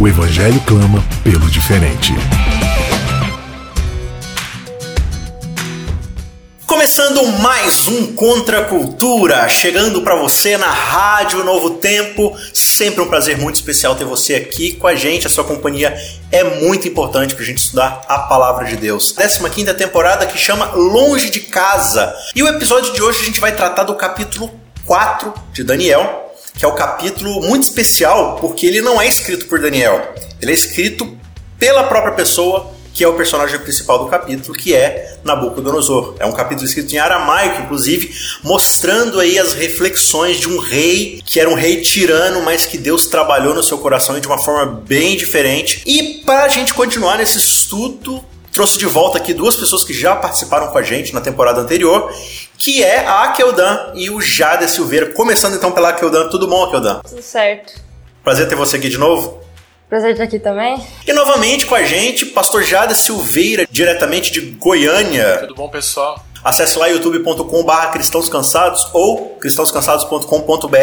O Evangelho clama pelo diferente. Começando mais um Contra a Cultura, chegando para você na Rádio Novo Tempo. Sempre um prazer muito especial ter você aqui com a gente. A sua companhia é muito importante para a gente estudar a Palavra de Deus. 15 temporada que chama Longe de Casa. E o episódio de hoje a gente vai tratar do capítulo 4 de Daniel, que é o capítulo muito especial porque ele não é escrito por Daniel, ele é escrito pela própria pessoa que é o personagem principal do capítulo, que é Nabucodonosor. É um capítulo escrito em aramaico, inclusive, mostrando aí as reflexões de um rei que era um rei tirano, mas que Deus trabalhou no seu coração de uma forma bem diferente. E para a gente continuar nesse estudo, trouxe de volta aqui duas pessoas que já participaram com a gente na temporada anterior, que é a Akeldan e o Jade Silveira. Começando então pela Akeldan. Tudo bom, Akeldan? Tudo certo. Prazer ter você aqui de novo. Prazer estar aqui também. E novamente com a gente, Pastor Jade Silveira, diretamente de Goiânia. Tudo bom, pessoal? Acesse lá youtube.com/barra cristãos cansados ou cristãoscansados.com.br.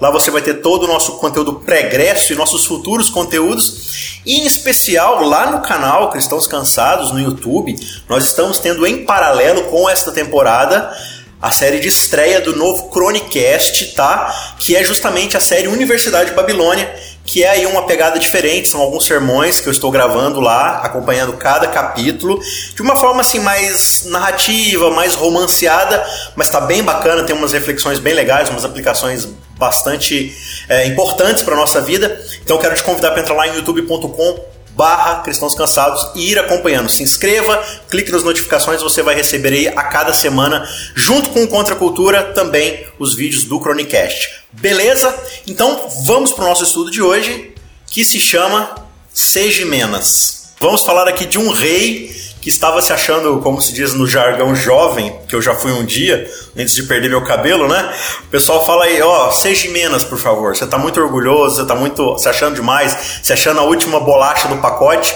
Lá você vai ter todo o nosso conteúdo pregresso e nossos futuros conteúdos. E em especial lá no canal Cristãos Cansados no YouTube, nós estamos tendo em paralelo com esta temporada a série de estreia do novo Chronicast, tá? Que é justamente a série Universidade de Babilônia, que é aí uma pegada diferente, são alguns sermões que eu estou gravando lá, acompanhando cada capítulo, de uma forma assim mais narrativa, mais romanceada, mas tá bem bacana, tem umas reflexões bem legais, umas aplicações bastante é, importantes para nossa vida. Então quero te convidar para entrar lá em youtube.com barra Cristãos Cansados e ir acompanhando. Se inscreva, clique nas notificações, você vai receber aí a cada semana, junto com o Contra a Cultura, também os vídeos do Chronicast. Beleza? Então vamos para o nosso estudo de hoje, que se chama Segimenas. Vamos falar aqui de um rei que estava se achando, como se diz no jargão jovem, que eu já fui um dia, antes de perder meu cabelo, né? O pessoal fala aí, ó, oh, seja menos, por favor. Você tá muito orgulhoso, você tá muito se achando demais, se achando a última bolacha do pacote.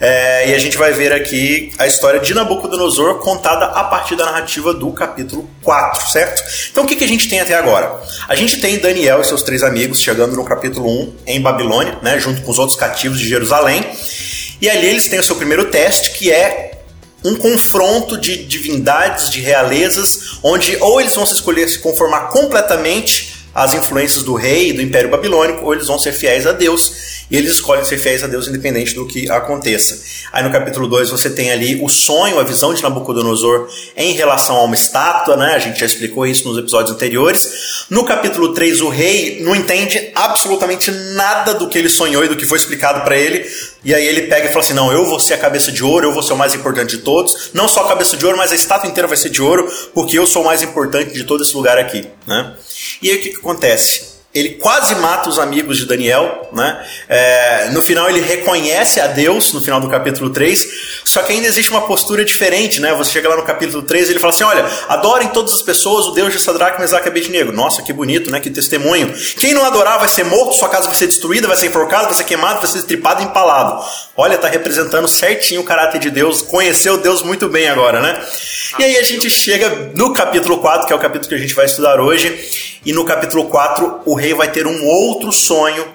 É, e a gente vai ver aqui a história de Nabucodonosor contada a partir da narrativa do capítulo 4, certo? Então o que, que a gente tem até agora? A gente tem Daniel e seus três amigos chegando no capítulo 1 em Babilônia, né? Junto com os outros cativos de Jerusalém. E ali eles têm o seu primeiro teste, que é um confronto de divindades, de realezas, onde ou eles vão se escolher se conformar completamente às influências do rei e do Império Babilônico, ou eles vão ser fiéis a Deus, e eles escolhem ser fiéis a Deus independente do que aconteça. Aí no capítulo 2 você tem ali o sonho, a visão de Nabucodonosor em relação a uma estátua, né? A gente já explicou isso nos episódios anteriores. No capítulo 3 o rei não entende absolutamente nada do que ele sonhou e do que foi explicado para ele, e aí ele pega e fala assim: "Não, eu vou ser a cabeça de ouro, eu vou ser o mais importante de todos, não só a cabeça de ouro, mas a estátua inteira vai ser de ouro, porque eu sou o mais importante de todo esse lugar aqui", né? E aí o que, que acontece? Ele quase mata os amigos de Daniel, né? É, no final ele reconhece a Deus, no final do capítulo 3, só que ainda existe uma postura diferente, né? Você chega lá no capítulo 3 e ele fala assim, olha, adorem todas as pessoas o Deus de Sadraque, Mesaque e Abednego. Nossa, que bonito, né? Que testemunho. Quem não adorar vai ser morto, sua casa vai ser destruída, vai ser enforcado, vai ser queimado, vai ser estripado e empalado. Olha, tá representando certinho o caráter de Deus, conheceu Deus muito bem agora, né? E aí a gente chega no capítulo 4, que é o capítulo que a gente vai estudar hoje, e no capítulo 4, o rei vai ter um outro sonho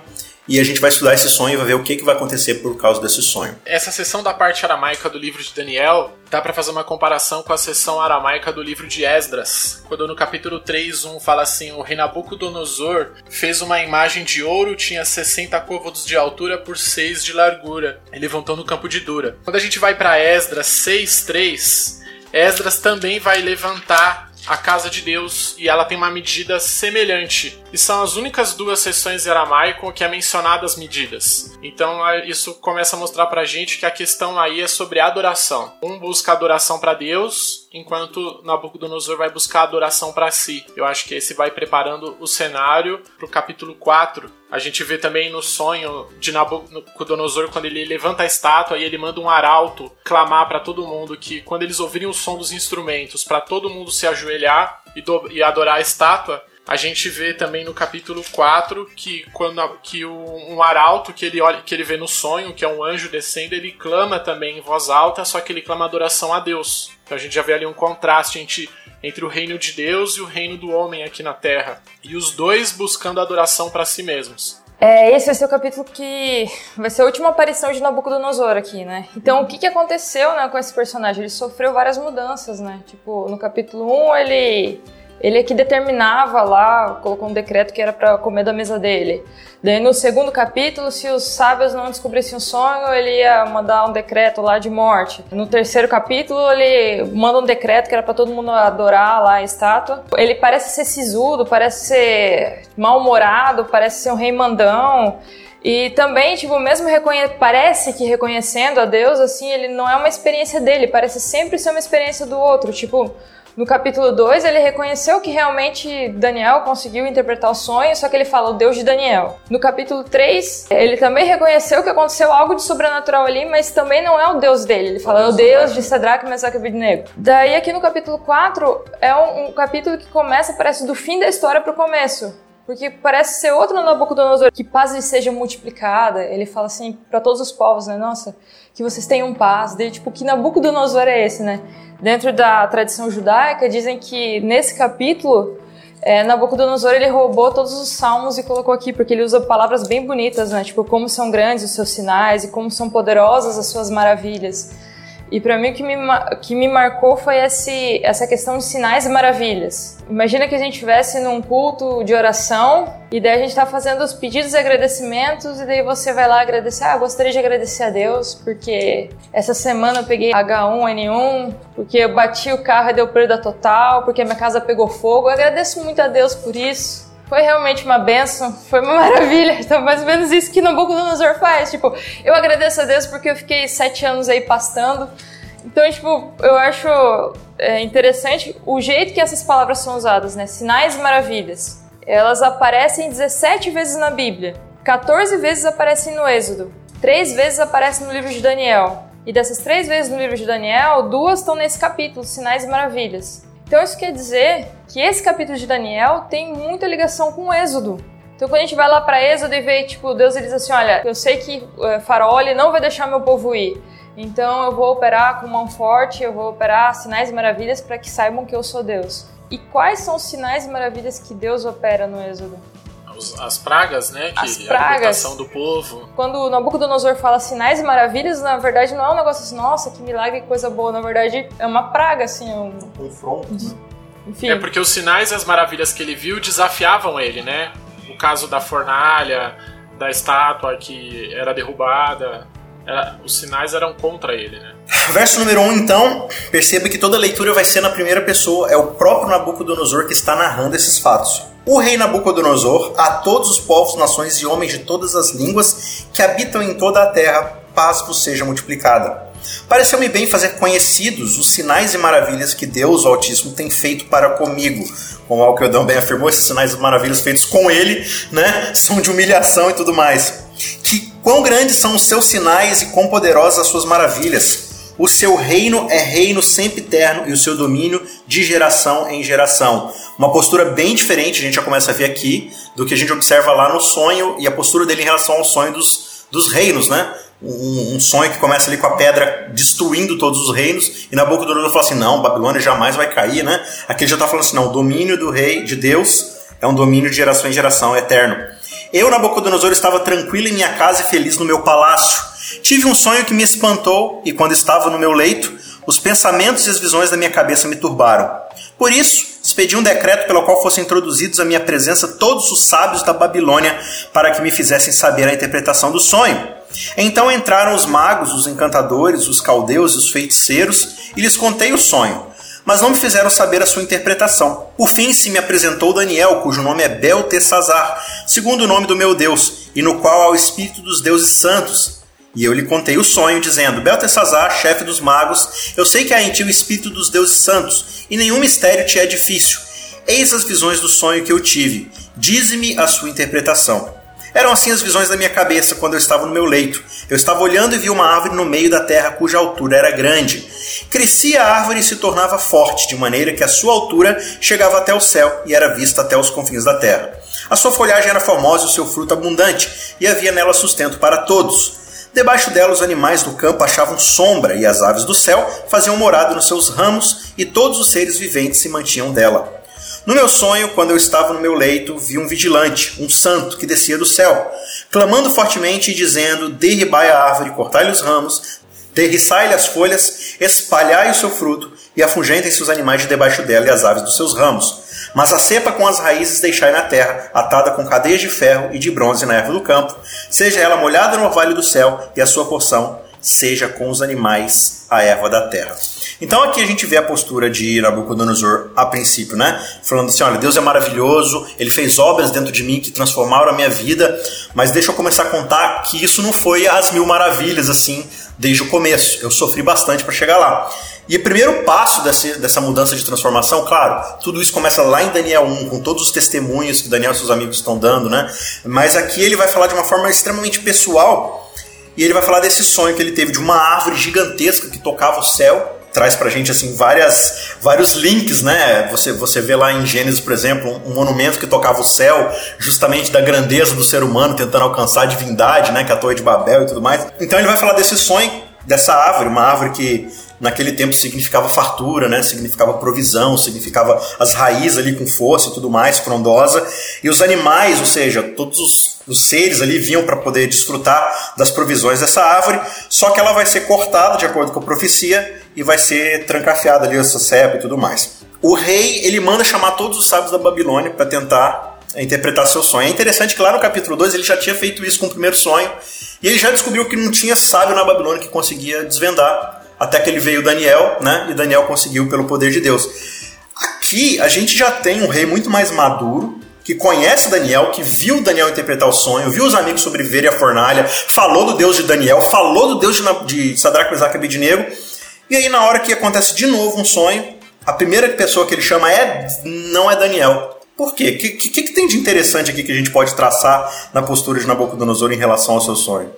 e a gente vai estudar esse sonho e vai ver o que, que vai acontecer por causa desse sonho. Essa sessão da parte aramaica do livro de Daniel dá para fazer uma comparação com a sessão aramaica do livro de Esdras, quando no capítulo 3, 1 fala assim: O rei Nabucodonosor fez uma imagem de ouro, tinha 60 côvados de altura por 6 de largura, e levantou no campo de Dura. Quando a gente vai para Esdras 6, 3, Esdras também vai levantar a casa de Deus e ela tem uma medida semelhante. E são as únicas duas sessões em aramaico que é mencionada as medidas. Então isso começa a mostrar pra gente que a questão aí é sobre adoração. Um busca adoração para Deus enquanto Nabucodonosor vai buscar adoração para si. Eu acho que esse vai preparando o cenário para o capítulo 4. A gente vê também no sonho de Nabucodonosor quando ele levanta a estátua e ele manda um arauto clamar para todo mundo que quando eles ouvirem o som dos instrumentos, para todo mundo se ajoelhar e, e adorar a estátua, a gente vê também no capítulo 4 que quando que o, um arauto que ele olha, que ele vê no sonho, que é um anjo descendo, ele clama também em voz alta, só que ele clama adoração a Deus. Então a gente já vê ali um contraste entre, entre o reino de Deus e o reino do homem aqui na Terra, e os dois buscando adoração para si mesmos. É, esse vai ser o capítulo que vai ser a última aparição de Nabucodonosor aqui, né? Então, o que, que aconteceu né, com esse personagem? Ele sofreu várias mudanças, né? Tipo, no capítulo 1, ele ele é que determinava lá, colocou um decreto que era para comer da mesa dele. Daí no segundo capítulo, se os sábios não descobrissem o sonho, ele ia mandar um decreto lá de morte. No terceiro capítulo, ele manda um decreto que era para todo mundo adorar lá a estátua. Ele parece ser sisudo, parece ser mal-humorado, parece ser um rei mandão. E também, tipo, mesmo reconhe parece que reconhecendo a Deus, assim, ele não é uma experiência dele, parece sempre ser uma experiência do outro. Tipo, no capítulo 2, ele reconheceu que realmente Daniel conseguiu interpretar o sonho, só que ele fala o Deus de Daniel. No capítulo 3, ele também reconheceu que aconteceu algo de sobrenatural ali, mas também não é o Deus dele. Ele fala, é o Deus de Sadraque, Mesaque e Abednego. Daí aqui no capítulo 4, é um, um capítulo que começa, parece, do fim da história pro começo. Porque parece ser outro Nabucodonosor, que paz lhe seja multiplicada. Ele fala assim para todos os povos, né? Nossa, que vocês tenham paz. Daí, tipo, que Nabucodonosor é esse, né? Dentro da tradição judaica, dizem que nesse capítulo, é, Nabucodonosor ele roubou todos os salmos e colocou aqui, porque ele usa palavras bem bonitas, né? Tipo, como são grandes os seus sinais e como são poderosas as suas maravilhas. E para mim o que me, que me marcou foi esse, essa questão de sinais e maravilhas. Imagina que a gente estivesse num culto de oração e daí a gente está fazendo os pedidos e agradecimentos e daí você vai lá agradecer. Ah, gostaria de agradecer a Deus porque essa semana eu peguei H1N1, porque eu bati o carro e deu perda total, porque a minha casa pegou fogo. Eu agradeço muito a Deus por isso. Foi realmente uma benção, foi uma maravilha. Então, mais ou menos isso que Nabucodonosor faz. Tipo, eu agradeço a Deus porque eu fiquei sete anos aí pastando. Então, tipo, eu acho é, interessante o jeito que essas palavras são usadas, né? Sinais e maravilhas. Elas aparecem 17 vezes na Bíblia. 14 vezes aparecem no Êxodo. Três vezes aparecem no livro de Daniel. E dessas três vezes no livro de Daniel, duas estão nesse capítulo, Sinais e Maravilhas. Então isso quer dizer que esse capítulo de Daniel tem muita ligação com o Êxodo. Então quando a gente vai lá para Êxodo e vê, tipo, Deus ele diz assim, olha, eu sei que uh, Faraó ele não vai deixar meu povo ir. Então eu vou operar com mão forte, eu vou operar sinais e maravilhas para que saibam que eu sou Deus. E quais são os sinais e maravilhas que Deus opera no Êxodo? As pragas, né? Que as pragas. A do povo. Quando o Nabucodonosor fala sinais e maravilhas, na verdade não é um negócio assim, nossa, que milagre, que coisa boa. Na verdade é uma praga, assim. Um, um confronto. Né? Enfim. É porque os sinais e as maravilhas que ele viu desafiavam ele, né? O caso da fornalha, da estátua que era derrubada. Era, os sinais eram contra ele, né? Verso número 1, um, então, perceba que toda leitura vai ser na primeira pessoa, é o próprio Nabucodonosor que está narrando esses fatos. O rei Nabucodonosor, a todos os povos, nações e homens de todas as línguas que habitam em toda a terra, paz vos seja multiplicada. Pareceu-me bem fazer conhecidos os sinais e maravilhas que Deus, o Altíssimo, tem feito para comigo. Como Alquedão bem afirmou, esses sinais e maravilhas feitos com ele, né, são de humilhação e tudo mais. Que quão grandes são os seus sinais e quão poderosas as suas maravilhas. O seu reino é reino sempre eterno e o seu domínio de geração em geração. Uma postura bem diferente, a gente já começa a ver aqui, do que a gente observa lá no sonho e a postura dele em relação ao sonho dos, dos reinos, né? Um, um, sonho que começa ali com a pedra destruindo todos os reinos, e Nabucodonosor fala assim: não, Babilônia jamais vai cair, né? Aqui ele já está falando assim: não, o domínio do rei de Deus é um domínio de geração em geração, é eterno. Eu, Nabucodonosor, estava tranquilo em minha casa e feliz no meu palácio. Tive um sonho que me espantou, e quando estava no meu leito, os pensamentos e as visões da minha cabeça me turbaram. Por isso, expedi um decreto pelo qual fossem introduzidos à minha presença todos os sábios da Babilônia para que me fizessem saber a interpretação do sonho. Então entraram os magos, os encantadores, os caldeus e os feiticeiros, e lhes contei o sonho, mas não me fizeram saber a sua interpretação. Por fim se me apresentou Daniel, cujo nome é Beltesazar, segundo o nome do meu Deus, e no qual há o espírito dos deuses santos. E eu lhe contei o sonho, dizendo: Beltesazar, chefe dos magos, eu sei que há em ti o espírito dos deuses santos, e nenhum mistério te é difícil. Eis as visões do sonho que eu tive. Dize-me a sua interpretação. Eram assim as visões da minha cabeça quando eu estava no meu leito. Eu estava olhando e vi uma árvore no meio da terra cuja altura era grande. Crescia a árvore e se tornava forte, de maneira que a sua altura chegava até o céu e era vista até os confins da terra. A sua folhagem era formosa e o seu fruto abundante, e havia nela sustento para todos. Debaixo dela os animais do campo achavam sombra, e as aves do céu faziam morada nos seus ramos, e todos os seres viventes se mantinham dela. No meu sonho, quando eu estava no meu leito, vi um vigilante, um santo, que descia do céu, clamando fortemente e dizendo: Derribai a árvore, cortai-lhe os ramos, derriçai-lhe as folhas, espalhai o seu fruto, e afugentem-se os animais de debaixo dela e as aves dos seus ramos. Mas a cepa com as raízes deixai na terra, atada com cadeias de ferro e de bronze na erva do campo, seja ela molhada no orvalho do céu, e a sua porção seja com os animais a erva da terra. Então aqui a gente vê a postura de Nabucodonosor a princípio, né? Falando assim, olha, Deus é maravilhoso, ele fez obras dentro de mim que transformaram a minha vida, mas deixa eu começar a contar que isso não foi as mil maravilhas assim desde o começo. Eu sofri bastante para chegar lá. E o primeiro passo dessa mudança de transformação, claro, tudo isso começa lá em Daniel 1, com todos os testemunhos que Daniel e seus amigos estão dando, né? Mas aqui ele vai falar de uma forma extremamente pessoal e ele vai falar desse sonho que ele teve de uma árvore gigantesca que tocava o céu traz pra gente assim várias vários links, né? Você você vê lá em Gênesis, por exemplo, um, monumento que tocava o céu, justamente da grandeza do ser humano tentando alcançar a divindade, né, que é a Torre de Babel e tudo mais. Então ele vai falar desse sonho dessa árvore, uma árvore que naquele tempo significava fartura, né? Significava provisão, significava as raízes ali com força e tudo mais, frondosa. E os animais, ou seja, todos os, os seres ali vinham para poder desfrutar das provisões dessa árvore, só que ela vai ser cortada de acordo com a profecia e vai ser trancafiada ali essa cepa e tudo mais. O rei, ele manda chamar todos os sábios da Babilônia para tentar interpretar seu sonho. É interessante que lá no capítulo 2 ele já tinha feito isso com o primeiro sonho, e ele já descobriu que não tinha sábio na Babilônia que conseguia desvendar, até que ele veio Daniel, né? E Daniel conseguiu pelo poder de Deus. Aqui a gente já tem um rei muito mais maduro, que conhece Daniel, que viu Daniel interpretar o sonho, viu os amigos sobreviverem à fornalha, falou do Deus de Daniel, falou do Deus de, de Sadraque, Mesaque e Abednego. E aí na hora que acontece de novo um sonho, a primeira pessoa que ele chama é não é Daniel. Por quê? O que, que, que, tem de interessante aqui que a gente pode traçar na postura de Nabucodonosor em relação ao seu sonho?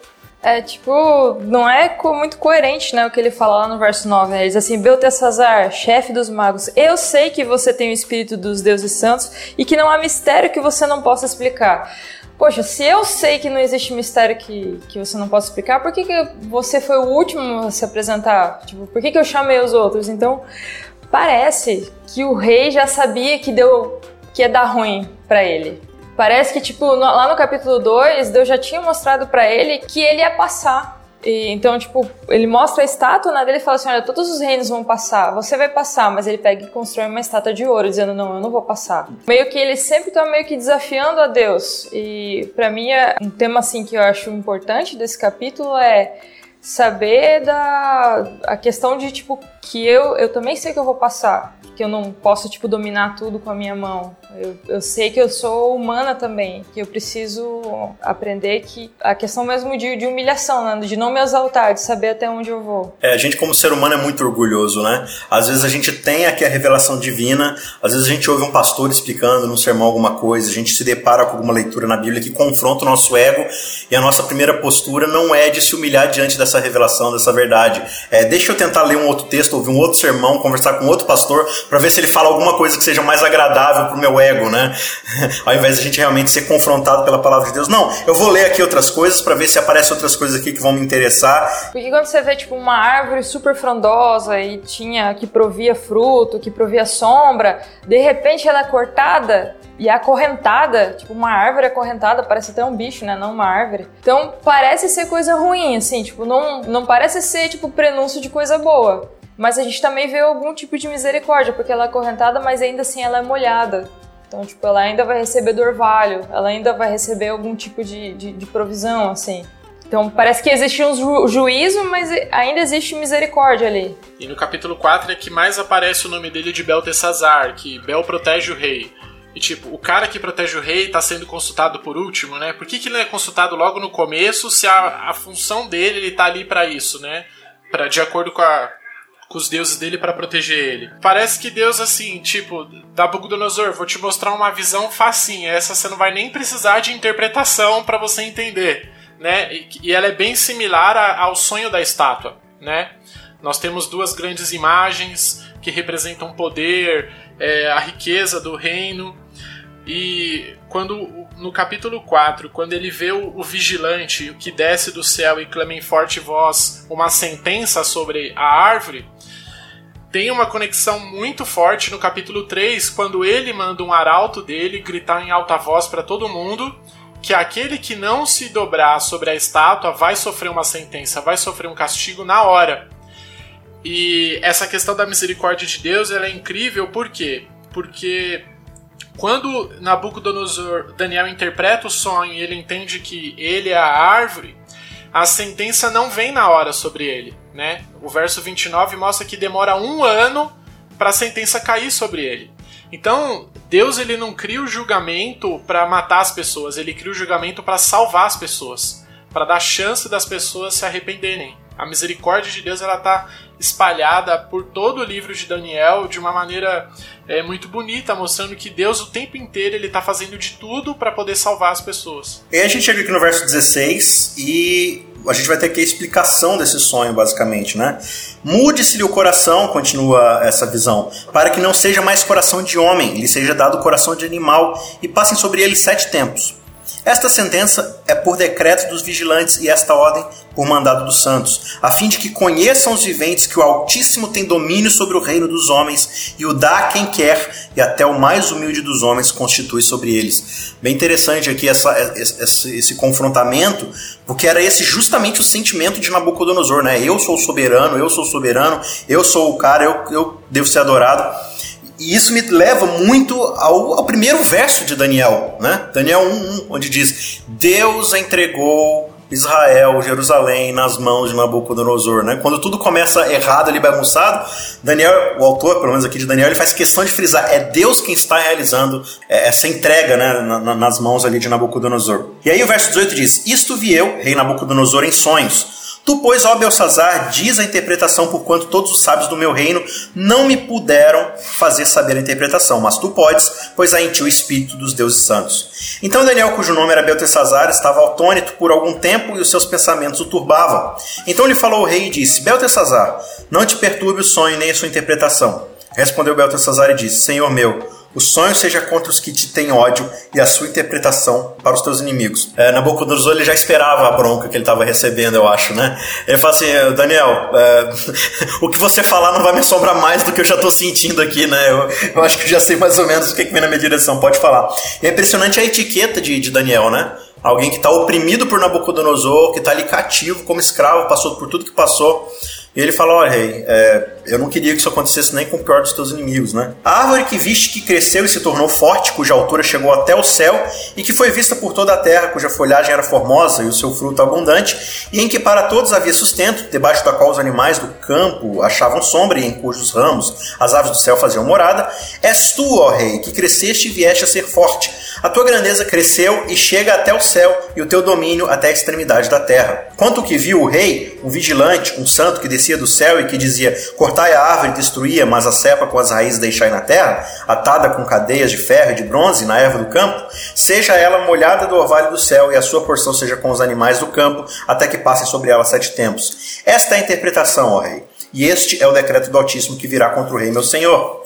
É, tipo, não é muito coerente, né, o que ele fala lá no verso 9, né? Ele diz assim, Beltesazar, chefe dos magos, eu sei que você tem o espírito dos deuses santos e que não há mistério que você não possa explicar. Poxa, se eu sei que não existe mistério que, que você não possa explicar, por que, que você foi o último a se apresentar? Tipo, por que, que eu chamei os outros? Então, parece que o rei já sabia que deu que ia dar ruim para ele. Parece que, tipo, lá no capítulo 2, Deus já tinha mostrado para ele que ele ia passar. E, então, tipo, ele mostra a estátua né, dele e fala assim: Olha, todos os reinos vão passar, você vai passar, mas ele pega e constrói uma estátua de ouro, dizendo: Não, eu não vou passar. Meio que ele sempre tá meio que desafiando a Deus. E para mim, é um tema assim que eu acho importante desse capítulo é saber da a questão de tipo que eu eu também sei que eu vou passar que eu não posso, tipo, dominar tudo com a minha mão. Eu, eu sei que eu sou humana também, que eu preciso aprender que a questão mesmo de, de humilhação, né? de não me exaltar, de saber até onde eu vou. É, a gente como ser humano é muito orgulhoso, né? Às vezes a gente tem aqui a revelação divina, às vezes a gente ouve um pastor explicando num sermão alguma coisa, a gente se depara com alguma leitura na Bíblia que confronta o nosso ego e a nossa primeira postura não é de se humilhar diante dessa revelação, dessa verdade. É, deixa eu tentar ler um outro texto, ouvir um outro sermão, conversar com outro pastor para ver se ele fala alguma coisa que seja mais agradável pro meu ego, né? Ao invés de a gente realmente ser confrontado pela palavra de Deus. Não, eu vou ler aqui outras coisas para ver se aparecem outras coisas aqui que vão me interessar. Porque quando você vê tipo uma árvore super frondosa e tinha que provia fruto, que provia sombra, de repente ela é cortada e é acorrentada, tipo uma árvore acorrentada, parece até um bicho, né? Não uma árvore. Então parece ser coisa ruim, assim, tipo, não, não parece ser tipo prenúncio de coisa boa. Mas a gente também vê algum tipo de misericórdia, porque ela é acorrentada, mas ainda assim ela é molhada. Então, tipo, ela ainda vai receber do orvalho, ela ainda vai receber algum tipo de, de, de provisão, assim. Então parece que existe um ju juízo, mas ainda existe misericórdia ali. E no capítulo 4 é que mais aparece o nome dele de Beltesazar, que Bel protege o rei. E tipo, o cara que protege o rei tá sendo consultado por último, né? Por que, que ele é consultado logo no começo se a, a função dele ele tá ali para isso, né? Para de acordo com a com os deuses dele para proteger ele. Parece que Deus, assim, tipo, Nabucodonosor, vou te mostrar uma visão facinha. Essa você não vai nem precisar de interpretação para você entender, né? E, ela é bem similar ao sonho da estátua, né? Nós temos duas grandes imagens que representam poder, é, a riqueza do reino. E quando no capítulo 4, quando ele vê o, o, vigilante que desce do céu e clama em forte voz uma sentença sobre a árvore, tem uma conexão muito forte no capítulo 3, quando ele manda um arauto dele gritar em alta voz para todo mundo que aquele que não se dobrar sobre a estátua vai sofrer uma sentença, vai sofrer um castigo na hora. E essa questão da misericórdia de Deus ela é incrível, por quê? Porque quando Nabucodonosor, Daniel interpreta o sonho e ele entende que ele é a árvore, a sentença não vem na hora sobre ele. Né? O verso 29 mostra que demora um ano para a sentença cair sobre ele. Então, Deus ele não cria o julgamento para matar as pessoas, ele cria o julgamento para salvar as pessoas, para dar chance das pessoas se arrependerem. A misericórdia de Deus ela está espalhada por todo o livro de Daniel de uma maneira é, muito bonita, mostrando que Deus o tempo inteiro ele está fazendo de tudo para poder salvar as pessoas. E a gente chega aqui no verso 16 e a gente vai ter aqui a explicação desse sonho, basicamente, né? Mude-se-lhe o coração, continua essa visão, para que não seja mais coração de homem, lhe seja dado coração de animal, e passem sobre ele sete tempos. Esta sentença é por decreto dos vigilantes e esta ordem por mandado dos santos, a fim de que conheçam os viventes que o Altíssimo tem domínio sobre o reino dos homens e o dá a quem quer, e até o mais humilde dos homens constitui sobre eles. Bem interessante aqui essa, esse, esse confrontamento, porque era esse justamente o sentimento de Nabucodonosor, né? Eu sou soberano, eu sou soberano, eu sou o cara, eu, eu devo ser adorado. E isso me leva muito ao, ao primeiro verso de Daniel, né? Daniel 1, onde diz: Deus entregou Israel, Jerusalém, nas mãos de Nabucodonosor, né? Quando tudo começa errado ali, bagunçado, Daniel, o autor, pelo menos aqui de Daniel, ele faz questão de frisar, é Deus quem está realizando é, essa entrega, né, nas mãos ali de Nabucodonosor. E aí o verso 18 diz, Isto vi eu, rei Nabucodonosor, em sonhos, Tu, pois, ó Belsazar, diz a interpretação, por quanto todos os sábios do meu reino não me puderam fazer saber a interpretação, mas tu podes, pois há em ti o espírito dos deuses santos. Então Daniel, cujo nome era Beltesazar, estava atônito por algum tempo e os seus pensamentos o turbavam. Então lhe falou o rei e disse: Beltesazar, não te perturbe o sonho nem a sua interpretação. Respondeu Beltesazar e disse: Senhor meu, o sonho seja contra os que te têm ódio e a sua interpretação para os teus inimigos. É, Nabucodonosor ele já esperava a bronca que ele estava recebendo, eu acho, né? Ele fala assim, Daniel, é, o que você falar não vai me assombrar mais do que eu já estou sentindo aqui, né? Eu, eu, acho que já sei mais ou menos o que, que vem na minha direção, pode falar. E é impressionante a etiqueta de, de Daniel, né? Alguém que está oprimido por Nabucodonosor, que está ali cativo como escravo, passou por tudo que passou. E ele fala: Olha, rei, é, eu não queria que isso acontecesse nem com o pior dos teus inimigos, né? A árvore que viste que cresceu e se tornou forte, cuja altura chegou até o céu, e que foi vista por toda a terra, cuja folhagem era formosa e o seu fruto abundante, e em que para todos havia sustento, debaixo da qual os animais do campo achavam sombra e em cujos ramos as aves do céu faziam morada, és tu, ó rei, que cresceste e vieste a ser forte. A tua grandeza cresceu e chega até o céu, e o teu domínio até a extremidade da terra. Quanto que viu o rei, um vigilante, um santo que descia do céu e que dizia: Cortai a árvore e destruía, mas a cepa com as raízes deixai na terra, atada com cadeias de ferro e de bronze na erva do campo, seja ela molhada do orvalho do céu, e a sua porção seja com os animais do campo, até que passem sobre ela sete tempos. Esta é a interpretação, ó rei. E este é o decreto do Altíssimo que virá contra o rei, meu senhor.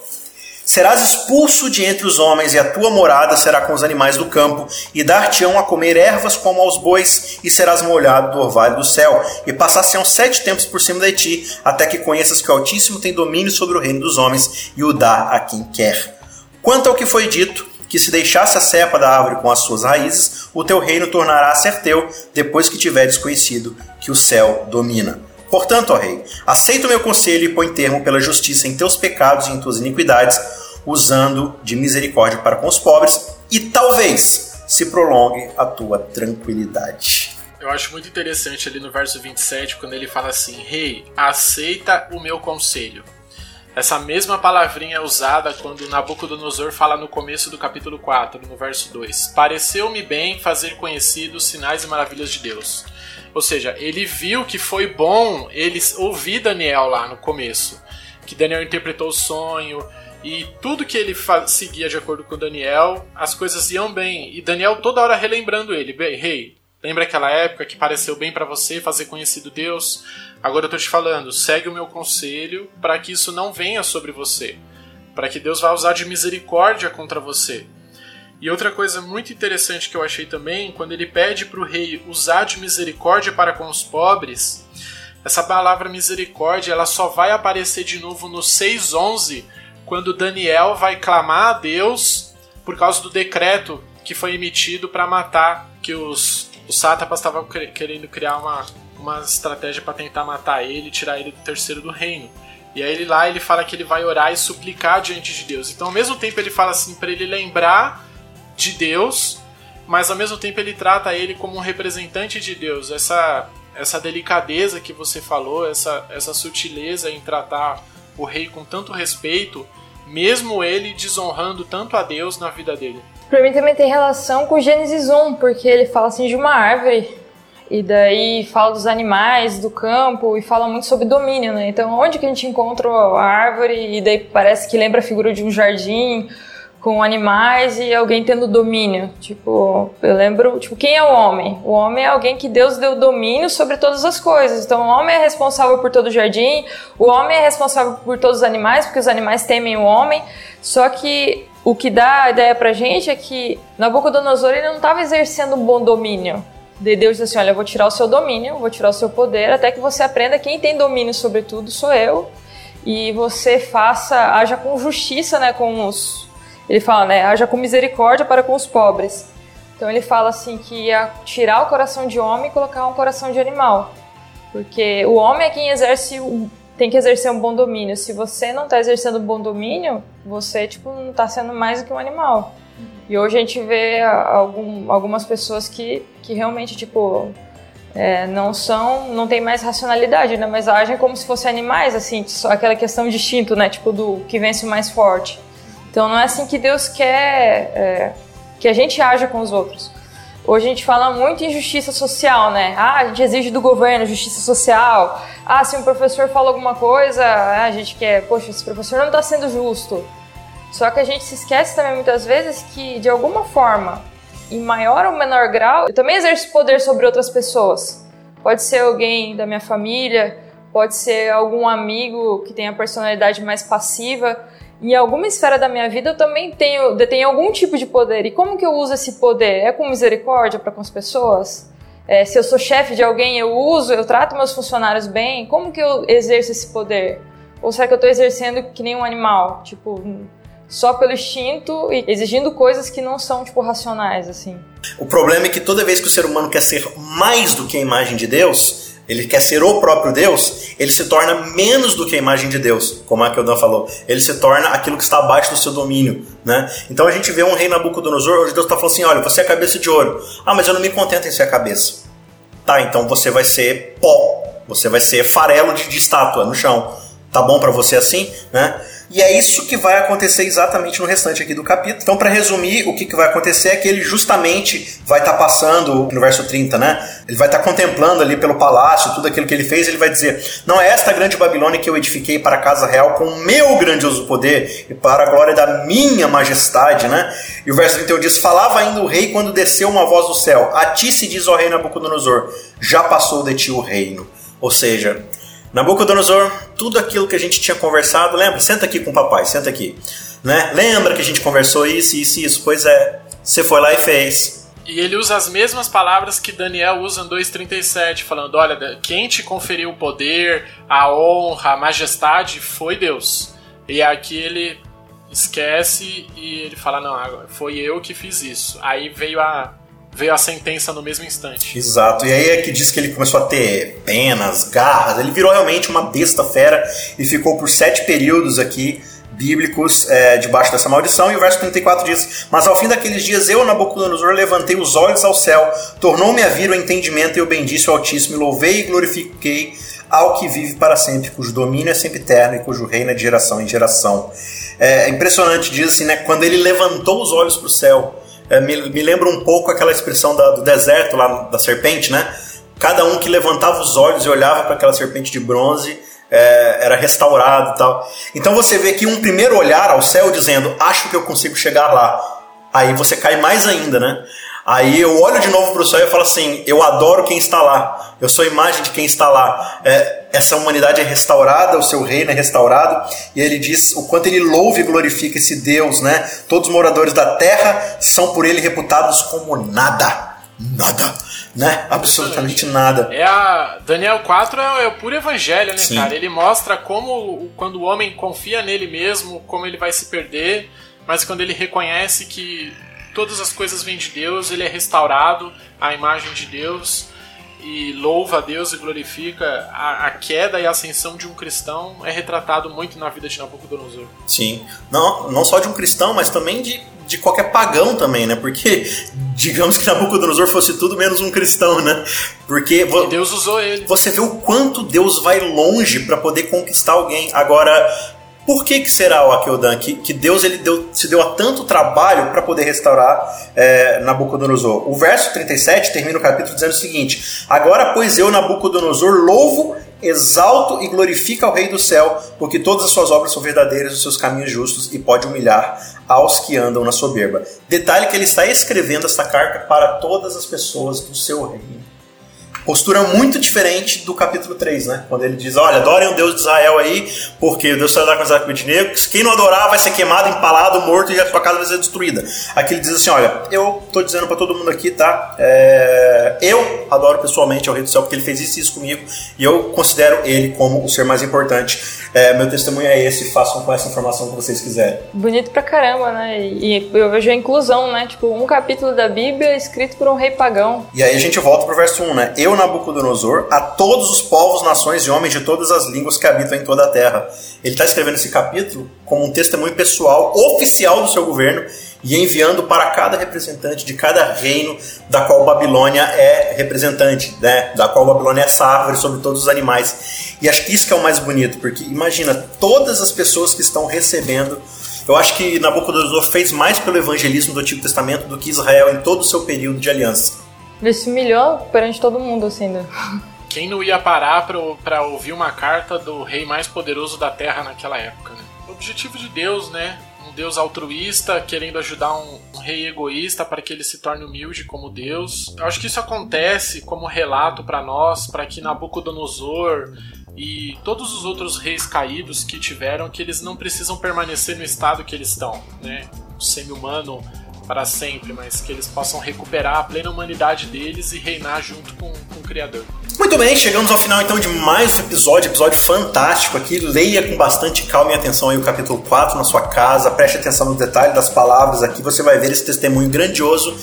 Serás expulso de entre os homens, e a tua morada será com os animais do campo, e dar-te-ão a comer ervas como aos bois, e serás molhado do orvalho do céu, e passar-se-ão sete tempos por cima de ti, até que conheças que o Altíssimo tem domínio sobre o reino dos homens, e o dá a quem quer. Quanto ao que foi dito, que se deixasse a cepa da árvore com as suas raízes, o teu reino tornará a ser teu, depois que tiveres conhecido que o céu domina. Portanto, ó rei, aceita o meu conselho e põe termo pela justiça em teus pecados e em tuas iniquidades, usando de misericórdia para com os pobres, e talvez se prolongue a tua tranquilidade. Eu acho muito interessante ali no verso 27, quando ele fala assim: Rei, aceita o meu conselho. essa mesma palavrinha é usada quando Nabucodonosor fala no começo do capítulo 4, no verso 2. Pareceu-me bem fazer conhecidos os sinais e maravilhas de Deus. Ou seja, ele viu que foi bom ele ouvir Daniel lá no começo. Que Daniel interpretou o sonho, e tudo que ele seguia de acordo com Daniel, as coisas iam bem. E Daniel toda hora relembrando ele: Rei, hey, lembra aquela época que pareceu bem para você fazer conhecido Deus? Agora eu tô te falando, segue o meu conselho para que isso não venha sobre você, para que Deus vá usar de misericórdia contra você. E outra coisa muito interessante que eu achei também, quando ele pede para o rei usar de misericórdia para com os pobres, essa palavra misericórdia ela só vai aparecer de novo no 6:11, quando Daniel vai clamar a Deus por causa do decreto que foi emitido para matar que os, os sátrapas estavam querendo criar uma uma estratégia para tentar matar ele tirar ele do terceiro do reino. E aí ele lá ele fala que ele vai orar e suplicar diante de Deus. Então ao mesmo tempo ele fala assim para ele lembrar de Deus, mas ao mesmo tempo ele trata ele como um representante de Deus. Essa essa delicadeza que você falou, essa essa sutileza em tratar o rei com tanto respeito, mesmo ele desonrando tanto a Deus na vida dele. Para mim também tem relação com Gênesis 1, porque ele fala assim de uma árvore e daí fala dos animais, do campo e fala muito sobre domínio, né? Então, onde que a gente encontra a árvore e daí parece que lembra a figura de um jardim com animais e alguém tendo domínio. Tipo, eu lembro, tipo, quem é o homem? O homem é alguém que Deus deu domínio sobre todas as coisas. Então, o homem é responsável por todo o jardim, o homem é responsável por todos os animais, porque os animais temem o homem. Só que o que dá a ideia pra gente é que Nabucodonosor ele não estava exercendo um bom domínio de Deus diz assim: Olha, eu vou tirar o seu domínio, vou tirar o seu poder, até que você aprenda quem tem domínio sobre tudo sou eu. E você faça, haja com justiça, né? Com os. Ele fala, né? Haja com misericórdia para com os pobres. Então ele fala assim que ia tirar o coração de homem e colocar um coração de animal. Porque o homem é quem exerce tem que exercer um bom domínio. Se você não está exercendo um bom domínio, você tipo não está sendo mais do que um animal. E hoje a gente vê algum, algumas pessoas que, que realmente, tipo, é, não são, não tem mais racionalidade, né? Mas agem como se fossem animais, assim, aquela questão de instinto, né? Tipo, do que vence o mais forte. Então não é assim que Deus quer é, que a gente haja com os outros. Hoje a gente fala muito em justiça social, né? Ah, a gente exige do governo justiça social. Ah, se um professor fala alguma coisa, a gente quer, poxa, esse professor não está sendo justo. Só que a gente se esquece também muitas vezes que, de alguma forma, em maior ou menor grau, eu também exerço poder sobre outras pessoas. Pode ser alguém da minha família, pode ser algum amigo que tem a personalidade mais passiva. Em alguma esfera da minha vida eu também tenho, detenho algum tipo de poder. E como que eu uso esse poder? É com misericórdia para com as pessoas? É, se eu sou chefe de alguém, eu uso, eu trato meus funcionários bem? Como que eu exerço esse poder? Ou será que eu estou exercendo que nem um animal? Tipo, só pelo instinto e exigindo coisas que não são, tipo, racionais, assim. O problema é que toda vez que o ser humano quer ser mais do que a imagem de Deus, ele quer ser o próprio Deus, ele se torna menos do que a imagem de Deus, como a Keldan falou. Ele se torna aquilo que está abaixo do seu domínio. Né? Então a gente vê um rei Nabucodonosor, onde Deus está falando assim: olha, você é cabeça de ouro. Ah, mas eu não me contento em ser a cabeça. Tá, então você vai ser pó, você vai ser farelo de, de estátua no chão. Tá bom para você assim? Né? E é isso que vai acontecer exatamente no restante aqui do capítulo. Então, para resumir, o que, que vai acontecer é que ele justamente vai estar tá passando, no verso 30, né? Ele vai estar tá contemplando ali pelo palácio, tudo aquilo que ele fez, ele vai dizer: Não é esta grande Babilônia que eu edifiquei para a casa real com o meu grandioso poder e para a glória da minha majestade, né? E o verso 31 diz: Falava ainda o rei quando desceu uma voz do céu: A ti se diz, ó rei Nabucodonosor, já passou de ti o reino. Ou seja, Nabucodonosor, tudo aquilo que a gente tinha conversado, lembra? Senta aqui com o papai, senta aqui. Né? Lembra que a gente conversou isso, isso, isso? Pois é, você foi lá e fez. E ele usa as mesmas palavras que Daniel usa em 2,37, falando: olha, quem te conferiu o poder, a honra, a majestade foi Deus. E aqui ele esquece e ele fala: não, foi eu que fiz isso. Aí veio a veio a sentença no mesmo instante. Exato. E aí é que diz que ele começou a ter penas, garras, ele virou realmente uma besta fera e ficou por sete períodos aqui bíblicos é, debaixo dessa maldição, e o verso 34 diz: Mas ao fim daqueles dias eu, Nabucodonosor, levantei os olhos ao céu, tornou-me a vir o entendimento, e eu bendice o Altíssimo, e louvei e glorifiquei ao que vive para sempre, cujo domínio é sempre eterno e cujo reino é de geração em geração. É impressionante, diz assim, né? Quando ele levantou os olhos para o céu, é, me, me, lembra um pouco aquela expressão da, do deserto lá da serpente, né? Cada um que levantava os olhos e olhava para aquela serpente de bronze é, era restaurado e tal. Então você vê que um primeiro olhar ao céu dizendo, acho que eu consigo chegar lá. Aí você cai mais ainda, né? Aí eu olho de novo para o céu e falo assim: eu adoro quem está lá, eu sou a imagem de quem está lá. É, essa humanidade é restaurada, o seu reino é restaurado, e ele diz o quanto ele louva e glorifica esse Deus, né? Todos os moradores da terra são por ele reputados como nada. Nada né? Absolutamente nada. É a Daniel 4 é, é o puro evangelho, né, Sim. cara? Ele mostra como quando o homem confia nele mesmo, como ele vai se perder, mas quando ele reconhece que todas as coisas vêm de Deus, ele é restaurado à imagem de Deus e louva a Deus e glorifica a, a, queda e a ascensão de um cristão é retratado muito na vida de Nabucodonosor. Sim, não, não só de um cristão, mas também de, de qualquer pagão também, né? Porque digamos que Nabucodonosor fosse tudo menos um cristão, né? Porque Deus usou ele. Você vê o quanto Deus vai longe para poder conquistar alguém. Agora, por que, que será, o Akeldan, que, que Deus ele deu, se deu a tanto trabalho para poder restaurar é, Nabucodonosor? O verso 37 termina o capítulo dizendo o seguinte: Agora, pois eu, Nabucodonosor, louvo, exalto e glorifico ao Rei do céu, porque todas as suas obras são verdadeiras, os seus caminhos justos, e pode humilhar aos que andam na soberba. Detalhe que ele está escrevendo esta carta para todas as pessoas do seu reino postura muito diferente do capítulo 3, né? Quando ele diz, olha, adorem o Deus de Israel aí, porque o Deus saiu da casa de negros, quem não adorar vai ser queimado, empalado, morto e a sua casa vai ser destruída. Aqui ele diz assim, olha, eu tô dizendo para todo mundo aqui, tá? É... eu adoro pessoalmente ao Rei do Céu, porque ele fez isso e isso comigo, e eu considero ele como o ser mais importante. É, meu testemunho é esse, façam com essa informação que vocês quiserem. Bonito pra caramba, né? E eu vejo a inclusão, né? Tipo, um capítulo da Bíblia escrito por um rei pagão. E aí a gente volta pro verso 1, né? Eu Nabucodonosor a todos os povos, nações e homens de todas as línguas que habitam em toda a terra. Ele está escrevendo esse capítulo como um testemunho pessoal, oficial do seu governo, e enviando para cada representante de cada reino da qual Babilônia é representante, né? da qual Babilônia é árvore sobre todos os animais. E acho que isso que é o mais bonito, porque imagina todas as pessoas que estão recebendo eu acho que Nabucodonosor fez mais pelo evangelismo do Antigo Testamento do que Israel em todo o seu período de aliança. Ele se humilhou perante todo mundo, assim, né? Quem não ia parar para ouvir uma carta do rei mais poderoso da Terra naquela época, né? O objetivo de Deus, né? Um Deus altruísta querendo ajudar um, um rei egoísta para que ele se torne humilde como Deus. Eu acho que isso acontece como relato para nós, para que Nabucodonosor e todos os outros reis caídos que tiveram, que eles não precisam permanecer no estado que eles estão, né? O semi-humano para sempre, mas que eles possam recuperar a plena humanidade deles e reinar junto com, com o Criador. Muito bem, chegamos ao final então de mais um episódio, episódio fantástico aqui. Leia com bastante calma e atenção aí o capítulo 4 na sua casa, preste atenção no detalhe das palavras aqui, você vai ver esse testemunho grandioso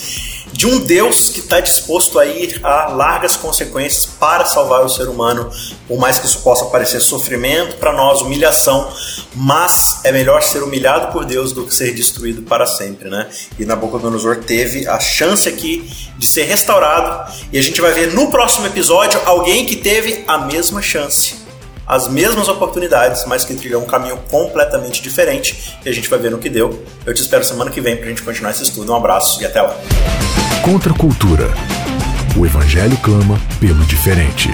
de um Deus que está disposto a ir a largas consequências para salvar o ser humano, por mais que isso possa parecer sofrimento para nós, humilhação, mas é melhor ser humilhado por Deus do que ser destruído para sempre, né? E Nabucodonosor teve a chance aqui de ser restaurado, e a gente vai ver no próximo episódio alguém que teve a mesma chance as mesmas oportunidades, mas que trilhou um caminho completamente diferente. E a gente vai ver no que deu. Eu te espero semana que vem para a gente continuar esse estudo. Um abraço e até lá. Contra a cultura. O Evangelho clama pelo diferente.